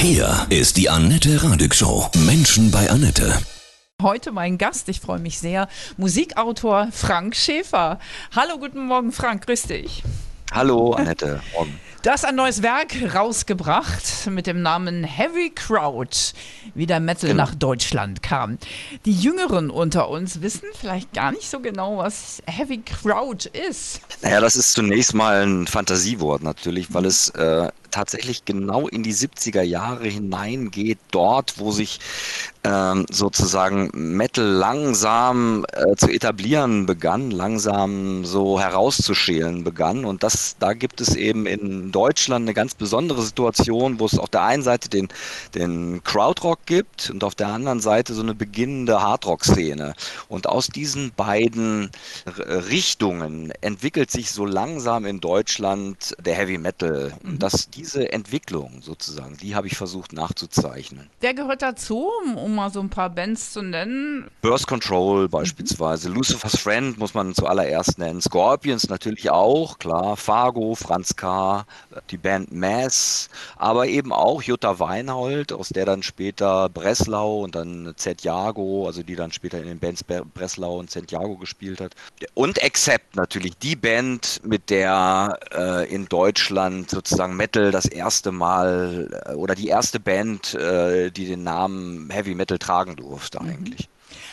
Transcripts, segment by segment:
Hier ist die Annette Radig Show. Menschen bei Annette. Heute mein Gast, ich freue mich sehr, Musikautor Frank Schäfer. Hallo, guten Morgen, Frank, grüß dich. Hallo, Annette. Morgen. Du hast ein neues Werk rausgebracht mit dem Namen Heavy Crowd, wie der Metal genau. nach Deutschland kam. Die Jüngeren unter uns wissen vielleicht gar nicht so genau, was Heavy Crowd ist. Naja, das ist zunächst mal ein Fantasiewort natürlich, weil es äh, tatsächlich genau in die 70er Jahre hineingeht, dort, wo sich ähm, sozusagen Metal langsam äh, zu etablieren begann, langsam so herauszuschälen begann. Und das, da gibt es eben in Deutschland eine ganz besondere Situation, wo es auf der einen Seite den, den Crowdrock gibt und auf der anderen Seite so eine beginnende Hardrock-Szene. Und aus diesen beiden Richtungen entwickelt sich so langsam in Deutschland der Heavy Metal. Und mhm. das, diese Entwicklung sozusagen, die habe ich versucht nachzuzeichnen. Wer gehört dazu, um mal so ein paar Bands zu nennen? Burst Control beispielsweise, mhm. Lucifer's Friend muss man zuallererst nennen, Scorpions natürlich auch, klar, Fargo, Franz K., die Band Mass, aber eben auch Jutta Weinhold, aus der dann später Breslau und dann Zedjago, also die dann später in den Bands Breslau und Zedjago gespielt hat. Und Accept natürlich, die Band, mit der äh, in Deutschland sozusagen Metal das erste Mal äh, oder die erste Band, äh, die den Namen Heavy Metal tragen durfte mhm. eigentlich.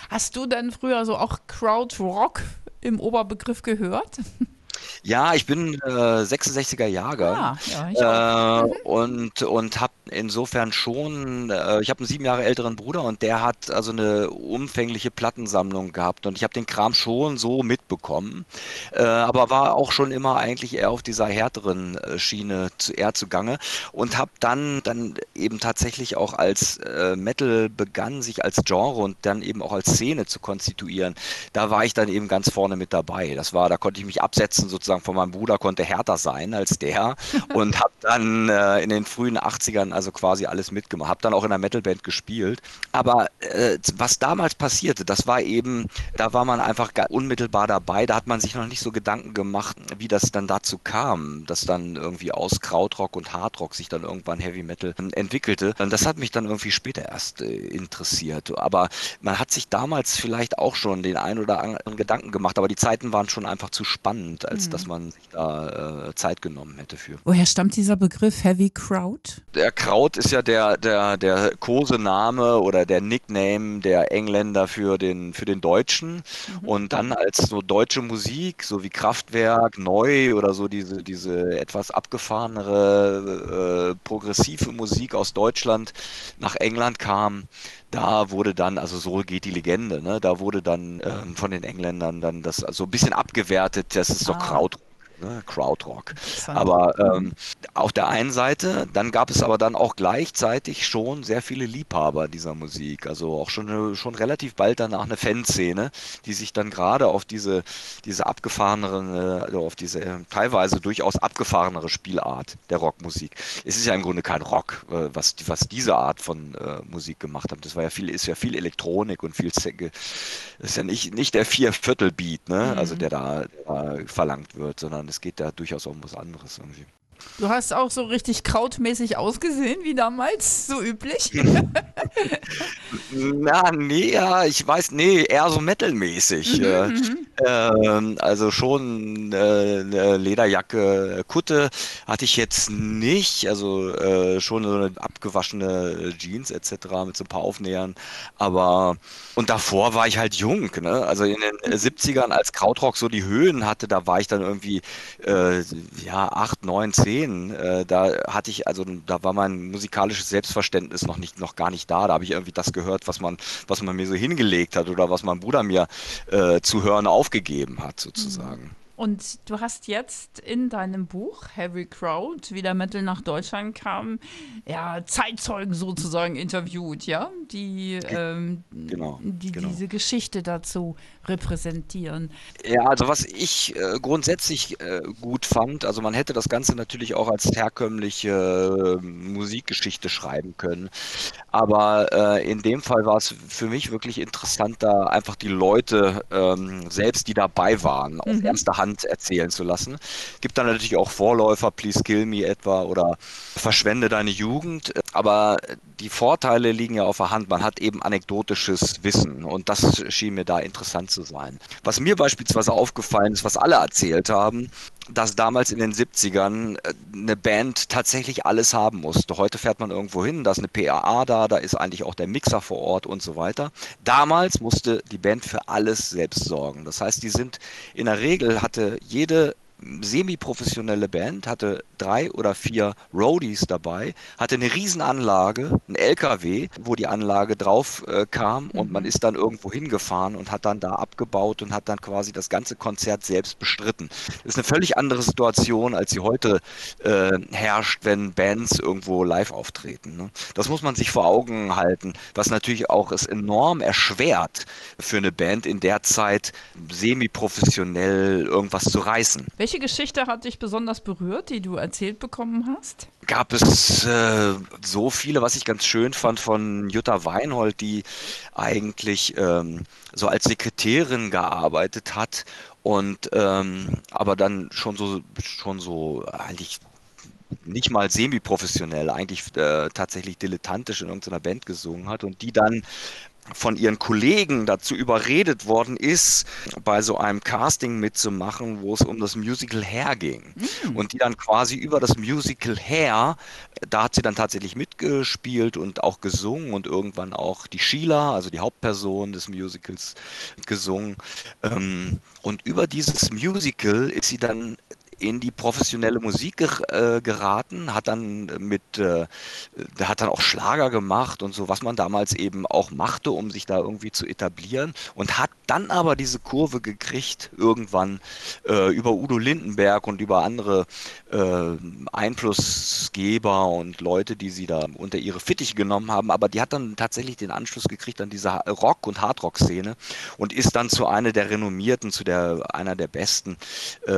Hast du denn früher so auch Krautrock im Oberbegriff gehört? Ja, ich bin äh, 66er Jahrgang ah, ja, äh, mhm. und, und habe insofern schon, äh, ich habe einen sieben Jahre älteren Bruder und der hat also eine umfängliche Plattensammlung gehabt und ich habe den Kram schon so mitbekommen, äh, aber war auch schon immer eigentlich eher auf dieser härteren äh, Schiene zu, eher zugange und habe dann, dann eben tatsächlich auch als äh, Metal begann, sich als Genre und dann eben auch als Szene zu konstituieren, da war ich dann eben ganz vorne mit dabei. Das war, da konnte ich mich absetzen sozusagen von meinem Bruder, konnte härter sein als der und habe dann äh, in den frühen 80ern also quasi alles mitgemacht. Habe dann auch in einer Metalband gespielt. Aber äh, was damals passierte, das war eben, da war man einfach unmittelbar dabei. Da hat man sich noch nicht so Gedanken gemacht, wie das dann dazu kam, dass dann irgendwie aus Krautrock und Hardrock sich dann irgendwann Heavy Metal entwickelte. Und das hat mich dann irgendwie später erst äh, interessiert. Aber man hat sich damals vielleicht auch schon den ein oder anderen Gedanken gemacht, aber die Zeiten waren schon einfach zu spannend, als mhm. dass man sich da äh, Zeit genommen hätte für. Woher stammt dieser Begriff Heavy Crowd? Der Kraut ist ja der, der, der Kosename oder der Nickname der Engländer für den, für den Deutschen. Mhm. Und dann als so deutsche Musik, so wie Kraftwerk, Neu oder so diese, diese etwas abgefahrenere, äh, progressive Musik aus Deutschland nach England kam, da wurde dann, also so geht die Legende, ne? da wurde dann ähm, von den Engländern dann das so also ein bisschen abgewertet, das ist ah. doch Krautrock ne? Krautrock. Aber ähm, auf der einen Seite, dann gab es aber dann auch gleichzeitig schon sehr viele Liebhaber dieser Musik. Also auch schon, schon relativ bald danach eine Fanszene, die sich dann gerade auf diese, diese abgefahrenere, also auf diese äh, teilweise durchaus abgefahrenere Spielart der Rockmusik. Es ist ja im Grunde kein Rock, äh, was, was diese Art von äh, Musik gemacht hat. Das war ja viel, ist ja viel Elektronik und viel Zecke. Das ist ja nicht, nicht der Vier-Viertel-Beat, ne? Mhm. also der da, der da verlangt wird, sondern sondern es geht da durchaus um was anderes irgendwie. Du hast auch so richtig krautmäßig ausgesehen wie damals, so üblich. Na, nee, ja, ich weiß, nee, eher so metalmäßig. Mhm, äh, äh, also schon äh, eine Lederjacke, Kutte hatte ich jetzt nicht, also äh, schon so eine abgewaschene Jeans etc. mit so ein paar Aufnähern, aber und davor war ich halt jung, ne? Also in den 70ern, als Krautrock so die Höhen hatte, da war ich dann irgendwie äh, ja, 8, 9, 10. Äh, da hatte ich, also da war mein musikalisches Selbstverständnis noch nicht, noch gar nicht da. Da habe ich irgendwie das gehört, was man, was man mir so hingelegt hat oder was mein Bruder mir äh, zu hören aufgegeben hat, sozusagen. Mhm. Und du hast jetzt in deinem Buch Heavy Crowd, wie der Metal nach Deutschland kam, ja, Zeitzeugen sozusagen interviewt, ja, die, ähm, genau, die genau. diese Geschichte dazu repräsentieren. Ja, also was ich äh, grundsätzlich äh, gut fand, also man hätte das Ganze natürlich auch als herkömmliche äh, Musikgeschichte schreiben können, aber äh, in dem Fall war es für mich wirklich interessant, da einfach die Leute ähm, selbst, die dabei waren, auf mhm. erster Hand Hand erzählen zu lassen. Gibt dann natürlich auch Vorläufer, Please Kill Me etwa oder Verschwende deine Jugend. aber die Vorteile liegen ja auf der Hand. Man hat eben anekdotisches Wissen und das schien mir da interessant zu sein. Was mir beispielsweise aufgefallen ist, was alle erzählt haben, dass damals in den 70ern äh, eine Band tatsächlich alles haben musste. Heute fährt man irgendwo hin, da ist eine PAA da, da ist eigentlich auch der Mixer vor Ort und so weiter. Damals musste die Band für alles selbst sorgen. Das heißt, die sind in der Regel hatte jede semi-professionelle Band, hatte drei oder vier Roadies dabei, hatte eine Riesenanlage, ein LKW, wo die Anlage drauf äh, kam und mhm. man ist dann irgendwo hingefahren und hat dann da abgebaut und hat dann quasi das ganze Konzert selbst bestritten. Das ist eine völlig andere Situation, als sie heute äh, herrscht, wenn Bands irgendwo live auftreten. Ne? Das muss man sich vor Augen halten, was natürlich auch es enorm erschwert für eine Band in der Zeit semi-professionell irgendwas zu reißen. Welche Geschichte hat dich besonders berührt, die du erzählt bekommen hast? Gab es äh, so viele, was ich ganz schön fand von Jutta Weinhold, die eigentlich ähm, so als Sekretärin gearbeitet hat und ähm, aber dann schon so schon so eigentlich nicht mal semi-professionell, eigentlich äh, tatsächlich dilettantisch in irgendeiner Band gesungen hat und die dann von ihren Kollegen dazu überredet worden ist, bei so einem Casting mitzumachen, wo es um das Musical Hair ging. Mhm. Und die dann quasi über das Musical Hair, da hat sie dann tatsächlich mitgespielt und auch gesungen und irgendwann auch die Sheila, also die Hauptperson des Musicals, gesungen. Ähm, und über dieses Musical ist sie dann in die professionelle Musik ger äh, geraten, hat dann mit, äh, hat dann auch Schlager gemacht und so, was man damals eben auch machte, um sich da irgendwie zu etablieren und hat dann aber diese Kurve gekriegt, irgendwann äh, über Udo Lindenberg und über andere äh, Einflussgeber und Leute, die sie da unter ihre Fittiche genommen haben, aber die hat dann tatsächlich den Anschluss gekriegt an diese Rock- und Hardrock-Szene und ist dann zu einer der renommierten, zu der einer der besten äh,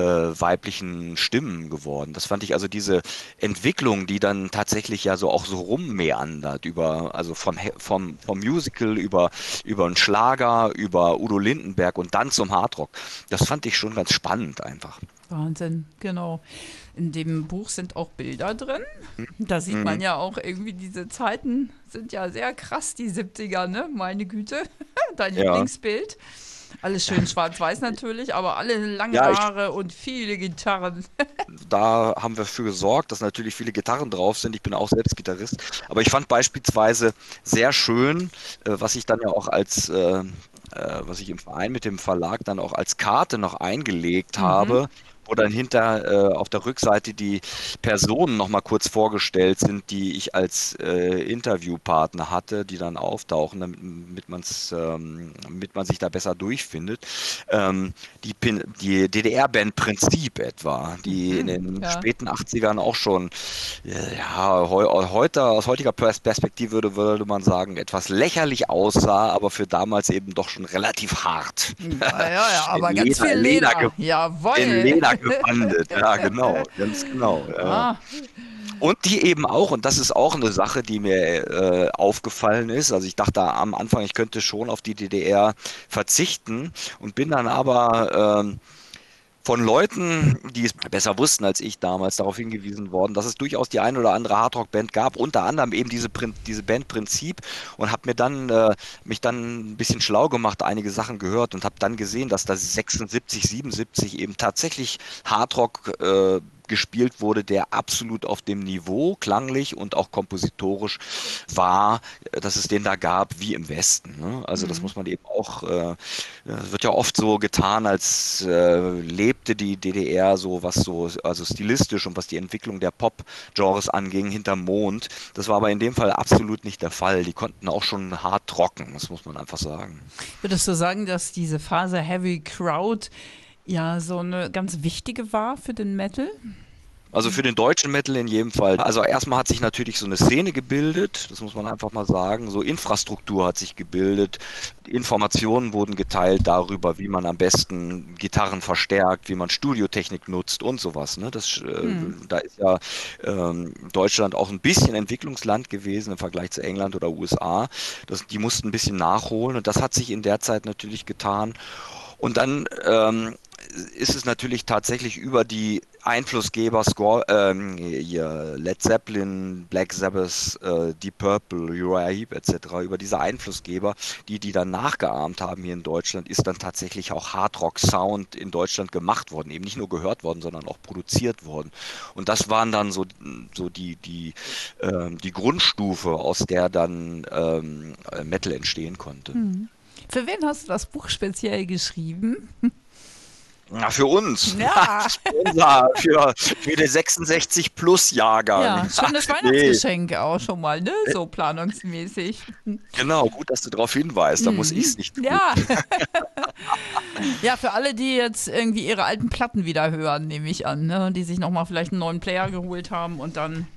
weiblichen Stimmen geworden. Das fand ich also diese Entwicklung, die dann tatsächlich ja so auch so rummeandert über, also vom, vom, vom Musical über, über einen Schlager, über Udo Lindenberg und dann zum Hardrock. Das fand ich schon ganz spannend einfach. Wahnsinn, genau. In dem Buch sind auch Bilder drin. Da sieht man mhm. ja auch irgendwie, diese Zeiten sind ja sehr krass, die 70er, ne? Meine Güte. Dein ja. Lieblingsbild. Alles schön schwarz-weiß natürlich, aber alle lange ja, Haare und viele Gitarren. da haben wir für gesorgt, dass natürlich viele Gitarren drauf sind. Ich bin auch selbst Gitarrist. Aber ich fand beispielsweise sehr schön, äh, was ich dann ja auch als äh, äh, was ich im Verein mit dem Verlag dann auch als Karte noch eingelegt mhm. Wo dann hinter äh, auf der Rückseite die Personen nochmal kurz vorgestellt sind, die ich als äh, Interviewpartner hatte, die dann auftauchen, damit, man's, ähm, damit man sich da besser durchfindet. Ähm, die, die DDR-Band Prinzip etwa, die mhm, in den ja. späten 80ern auch schon, ja, heu, heute, aus heutiger Perspektive würde, würde man sagen, etwas lächerlich aussah, aber für damals eben doch schon relativ hart. Ja, ja, ja aber in ganz Leder, viel Leder. Leder Jawohl. In Leder gebandet. Ja, genau, ganz genau. Ja. Ah. Und die eben auch, und das ist auch eine Sache, die mir äh, aufgefallen ist. Also ich dachte am Anfang, ich könnte schon auf die DDR verzichten und bin dann aber ähm, von Leuten, die es besser wussten als ich damals, darauf hingewiesen worden, dass es durchaus die eine oder andere Hardrock-Band gab, unter anderem eben diese, diese Band Prinzip und habe mir dann äh, mich dann ein bisschen schlau gemacht, einige Sachen gehört und habe dann gesehen, dass da 76, 77 eben tatsächlich Hardrock äh, gespielt wurde, der absolut auf dem Niveau klanglich und auch kompositorisch war, äh, dass es den da gab wie im Westen. Ne? Also mhm. das muss man eben auch, äh, wird ja oft so getan, als äh, lebte die DDR so, was so, also stilistisch und was die Entwicklung der Pop-Genres anging, hinterm Mond. Das war aber in dem Fall absolut nicht der Fall. Die konnten auch schon hart trocken, das muss man einfach sagen. Würdest du sagen, dass diese Phase Heavy Crowd ja so eine ganz wichtige war für den Metal? Also für den deutschen Metal in jedem Fall. Also erstmal hat sich natürlich so eine Szene gebildet, das muss man einfach mal sagen. So Infrastruktur hat sich gebildet. Informationen wurden geteilt darüber, wie man am besten Gitarren verstärkt, wie man Studiotechnik nutzt und sowas. Ne? Das, äh, hm. Da ist ja ähm, Deutschland auch ein bisschen Entwicklungsland gewesen im Vergleich zu England oder USA. Das, die mussten ein bisschen nachholen und das hat sich in der Zeit natürlich getan. Und dann ähm, ist es natürlich tatsächlich über die Einflussgeber, Score, ähm, Led Zeppelin, Black Sabbath, äh, Deep Purple, Uriah Heep etc., über diese Einflussgeber, die die dann nachgeahmt haben hier in Deutschland, ist dann tatsächlich auch Hardrock Sound in Deutschland gemacht worden, eben nicht nur gehört worden, sondern auch produziert worden. Und das waren dann so, so die, die, ähm, die Grundstufe, aus der dann ähm, Metal entstehen konnte. Hm. Für wen hast du das Buch speziell geschrieben? Na, für uns. Ja. Unser, für, für den 66 plus Jahrgang. Ja, schönes Weihnachtsgeschenk nee. auch schon mal, ne? So planungsmäßig. Genau, gut, dass du darauf hinweist. Da mhm. muss ich es nicht tun. Ja. ja, für alle, die jetzt irgendwie ihre alten Platten wieder hören, nehme ich an, ne? Die sich nochmal vielleicht einen neuen Player geholt haben und dann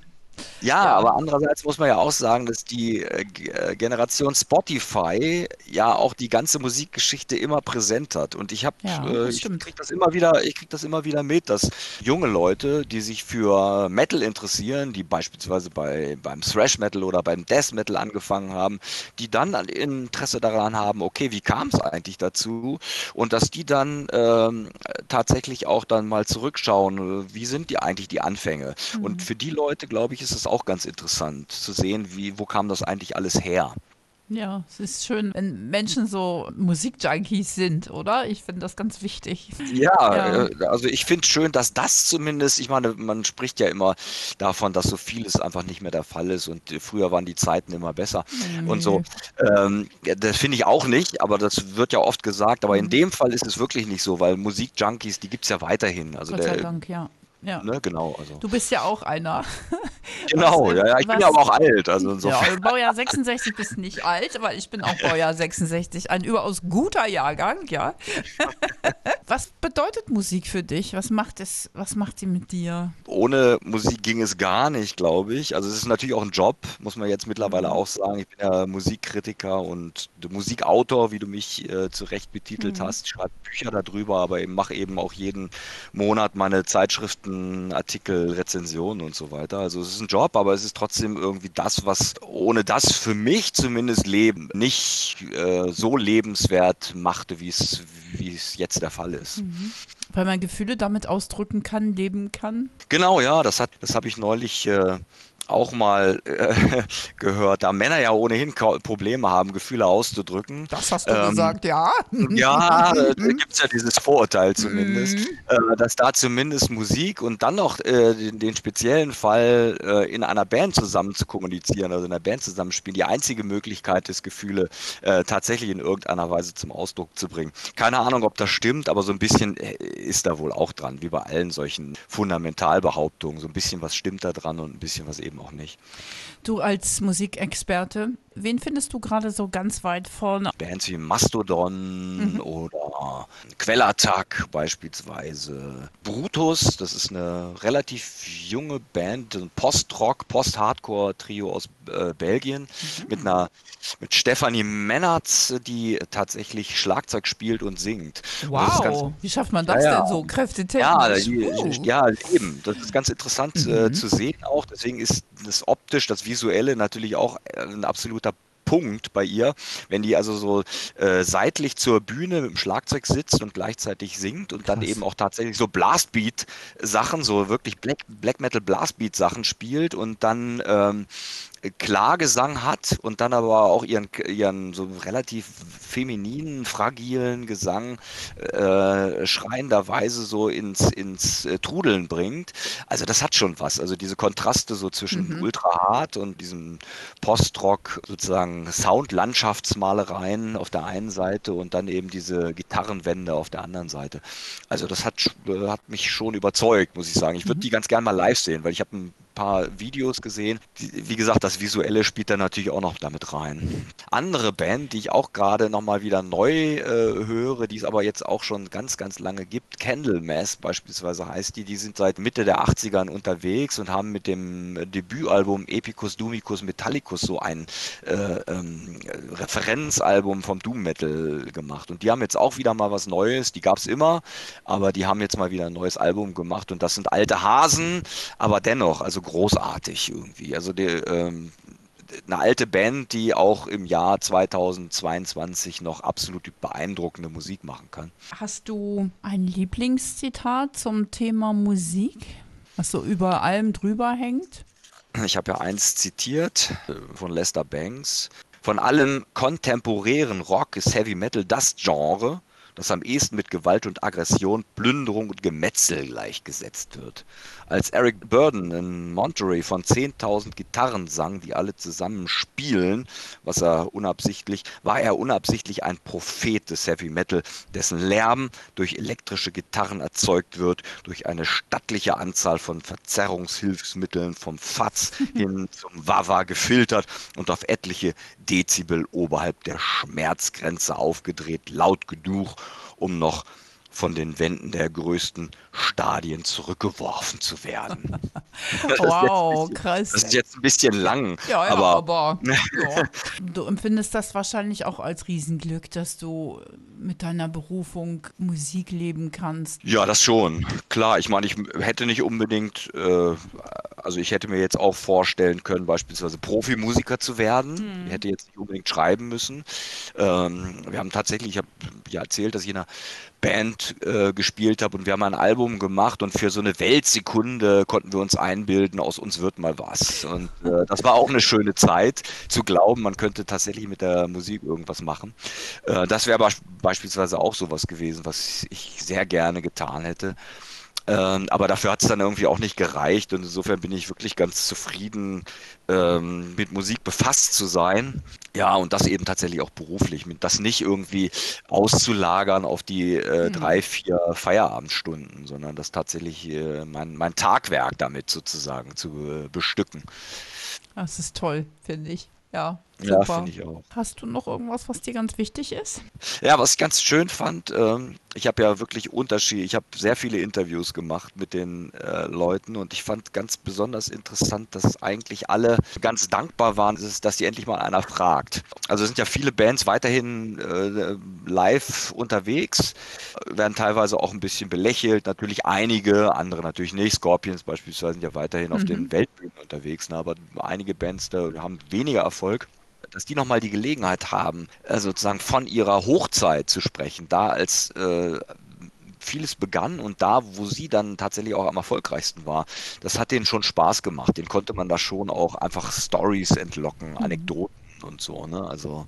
ja, ja, aber andererseits muss man ja auch sagen, dass die äh, äh, Generation Spotify ja auch die ganze Musikgeschichte immer präsent hat. Und ich habe, ja, äh, ich kriege das immer wieder, ich kriege das immer wieder mit, dass junge Leute, die sich für Metal interessieren, die beispielsweise bei, beim Thrash Metal oder beim Death Metal angefangen haben, die dann Interesse daran haben, okay, wie kam es eigentlich dazu? Und dass die dann ähm, tatsächlich auch dann mal zurückschauen, wie sind die eigentlich die Anfänge? Mhm. Und für die Leute, glaube ich, ist es auch ganz interessant zu sehen, wie, wo kam das eigentlich alles her. Ja, es ist schön, wenn Menschen so Musikjunkies sind, oder? Ich finde das ganz wichtig. Ja, ja. Äh, also ich finde schön, dass das zumindest, ich meine, man spricht ja immer davon, dass so vieles einfach nicht mehr der Fall ist und früher waren die Zeiten immer besser mhm. und so. Ähm, das finde ich auch nicht, aber das wird ja oft gesagt. Aber mhm. in dem Fall ist es wirklich nicht so, weil Musikjunkies, die gibt es ja weiterhin. Also Gott sei der, Dank, ja. Ja. Ne, genau. Also. Du bist ja auch einer. Genau, was, ja, ja, ich was, bin ja aber auch alt. Also insofern. Ja, Baujahr 66 bist nicht alt, aber ich bin auch Baujahr 66. Ein überaus guter Jahrgang, ja. was bedeutet Musik für dich? Was macht es, was macht sie mit dir? Ohne Musik ging es gar nicht, glaube ich. Also es ist natürlich auch ein Job, muss man jetzt mittlerweile mhm. auch sagen. Ich bin ja Musikkritiker und Musikautor, wie du mich äh, zu Recht betitelt mhm. hast. Ich schreibe Bücher darüber, aber ich mache eben auch jeden Monat meine Zeitschriften Nachrichten, Artikel, Rezensionen und so weiter. Also es ist ein Job, aber es ist trotzdem irgendwie das, was ohne das für mich zumindest Leben nicht äh, so lebenswert machte, wie es, wie es jetzt der Fall ist. Mhm. Weil man Gefühle damit ausdrücken kann, leben kann? Genau, ja, das, das habe ich neulich äh, auch mal äh, gehört, da Männer ja ohnehin Probleme haben, Gefühle auszudrücken. Das hast du ähm, gesagt, ja. Ja, da gibt es ja dieses Vorurteil zumindest, mhm. äh, dass da zumindest Musik und dann noch äh, den, den, speziellen Fall äh, in einer Band zusammen zu kommunizieren, also in einer Band zusammenspielen, die einzige Möglichkeit ist, Gefühle äh, tatsächlich in irgendeiner Weise zum Ausdruck zu bringen. Keine Ahnung, ob das stimmt, aber so ein bisschen äh, ist da wohl auch dran, wie bei allen solchen Fundamentalbehauptungen. So ein bisschen was stimmt da dran und ein bisschen was eben auch nicht. Du als Musikexperte, wen findest du gerade so ganz weit vorne? Bands wie Mastodon mhm. oder Quellattack beispielsweise. Brutus, das ist eine relativ junge Band, ein Post-Rock, Post-Hardcore-Trio aus äh, Belgien mhm. mit einer mit Stefanie Mennertz, die tatsächlich Schlagzeug spielt und singt. Wow, ganz, wie schafft man das ja, denn so kräftetechnisch? Ja, die, ja, eben. Das ist ganz interessant äh, mhm. äh, zu sehen auch. Deswegen ist das optisch, das Visuelle natürlich auch ein absoluter Punkt bei ihr, wenn die also so äh, seitlich zur Bühne mit dem Schlagzeug sitzt und gleichzeitig singt und Krass. dann eben auch tatsächlich so Blastbeat-Sachen, so wirklich Black, Black Metal Blastbeat-Sachen spielt und dann ähm, Klagesang hat und dann aber auch ihren, ihren so relativ femininen, fragilen Gesang äh, schreienderweise so ins, ins äh, Trudeln bringt. Also das hat schon was. Also diese Kontraste so zwischen mhm. ultra hart und diesem Postrock sozusagen Sound-Landschaftsmalereien auf der einen Seite und dann eben diese Gitarrenwände auf der anderen Seite. Also das hat, äh, hat mich schon überzeugt, muss ich sagen. Ich würde mhm. die ganz gerne mal live sehen, weil ich habe ein paar Videos gesehen. Die, wie gesagt, das Visuelle spielt da natürlich auch noch damit rein. Andere Band, die ich auch gerade nochmal wieder neu äh, höre, die es aber jetzt auch schon ganz, ganz lange gibt, Candlemass beispielsweise heißt die, die sind seit Mitte der 80ern unterwegs und haben mit dem Debütalbum Epicus Dumicus Metallicus so ein äh, ähm, Referenzalbum vom Doom Metal gemacht. Und die haben jetzt auch wieder mal was Neues, die gab es immer, aber die haben jetzt mal wieder ein neues Album gemacht und das sind alte Hasen, aber dennoch, also großartig irgendwie. Also der, ähm, eine alte Band, die auch im Jahr 2022 noch absolut beeindruckende Musik machen kann. Hast du ein Lieblingszitat zum Thema Musik, was so über allem drüber hängt? Ich habe ja eins zitiert äh, von Lester Banks. Von allem kontemporären Rock ist Heavy Metal das Genre, das am ehesten mit Gewalt und Aggression, Plünderung und Gemetzel gleichgesetzt wird. Als Eric Burden in Monterey von 10.000 Gitarren sang, die alle zusammen spielen, was er unabsichtlich, war er unabsichtlich ein Prophet des Heavy Metal, dessen Lärm durch elektrische Gitarren erzeugt wird, durch eine stattliche Anzahl von Verzerrungshilfsmitteln vom Fatz hin zum Wawa gefiltert und auf etliche Dezibel oberhalb der Schmerzgrenze aufgedreht, laut genug, um noch von den Wänden der größten Stadien zurückgeworfen zu werden. wow, bisschen, krass. Das ist jetzt ein bisschen lang. Ja, ja aber, aber ja. du empfindest das wahrscheinlich auch als Riesenglück, dass du mit deiner Berufung Musik leben kannst. Ja, das schon. Klar, ich meine, ich hätte nicht unbedingt, äh, also ich hätte mir jetzt auch vorstellen können, beispielsweise Profimusiker zu werden. Hm. Ich hätte jetzt nicht unbedingt schreiben müssen. Ähm, wir haben tatsächlich, ich habe ja erzählt, dass ich in einer Band äh, gespielt habe und wir haben ein Album gemacht und für so eine Weltsekunde konnten wir uns einbilden, aus uns wird mal was. Und äh, das war auch eine schöne Zeit, zu glauben, man könnte tatsächlich mit der Musik irgendwas machen. Äh, das wäre beispielsweise auch sowas gewesen, was ich sehr gerne getan hätte. Ähm, aber dafür hat es dann irgendwie auch nicht gereicht und insofern bin ich wirklich ganz zufrieden, ähm, mit Musik befasst zu sein. Ja, und das eben tatsächlich auch beruflich, mit das nicht irgendwie auszulagern auf die äh, mhm. drei, vier Feierabendstunden, sondern das tatsächlich äh, mein, mein Tagwerk damit sozusagen zu äh, bestücken. Das ist toll, finde ich. Ja. Ja, finde ich auch. Hast du noch irgendwas, was dir ganz wichtig ist? Ja, was ich ganz schön fand, ähm, ich habe ja wirklich Unterschiede. Ich habe sehr viele Interviews gemacht mit den äh, Leuten und ich fand ganz besonders interessant, dass eigentlich alle ganz dankbar waren, dass sie endlich mal einer fragt. Also sind ja viele Bands weiterhin äh, live unterwegs, werden teilweise auch ein bisschen belächelt. Natürlich einige, andere natürlich nicht. Scorpions beispielsweise sind ja weiterhin auf mhm. den Weltbühnen unterwegs, ne? aber einige Bands da haben weniger Erfolg dass die nochmal die Gelegenheit haben, äh, sozusagen von ihrer Hochzeit zu sprechen, da als äh, vieles begann und da, wo sie dann tatsächlich auch am erfolgreichsten war, das hat denen schon Spaß gemacht. Den konnte man da schon auch einfach Stories entlocken, mhm. Anekdoten und so. Ne? Also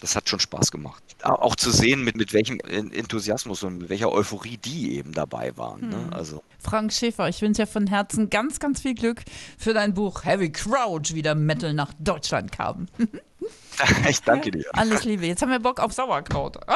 das hat schon Spaß gemacht. Auch zu sehen, mit, mit welchem Enthusiasmus und mit welcher Euphorie die eben dabei waren. Ne? Also. Frank Schäfer, ich wünsche dir von Herzen ganz, ganz viel Glück für dein Buch Heavy Crouch, wie der Metal nach Deutschland kam. ich danke dir. Alles Liebe. Jetzt haben wir Bock auf Sauerkraut.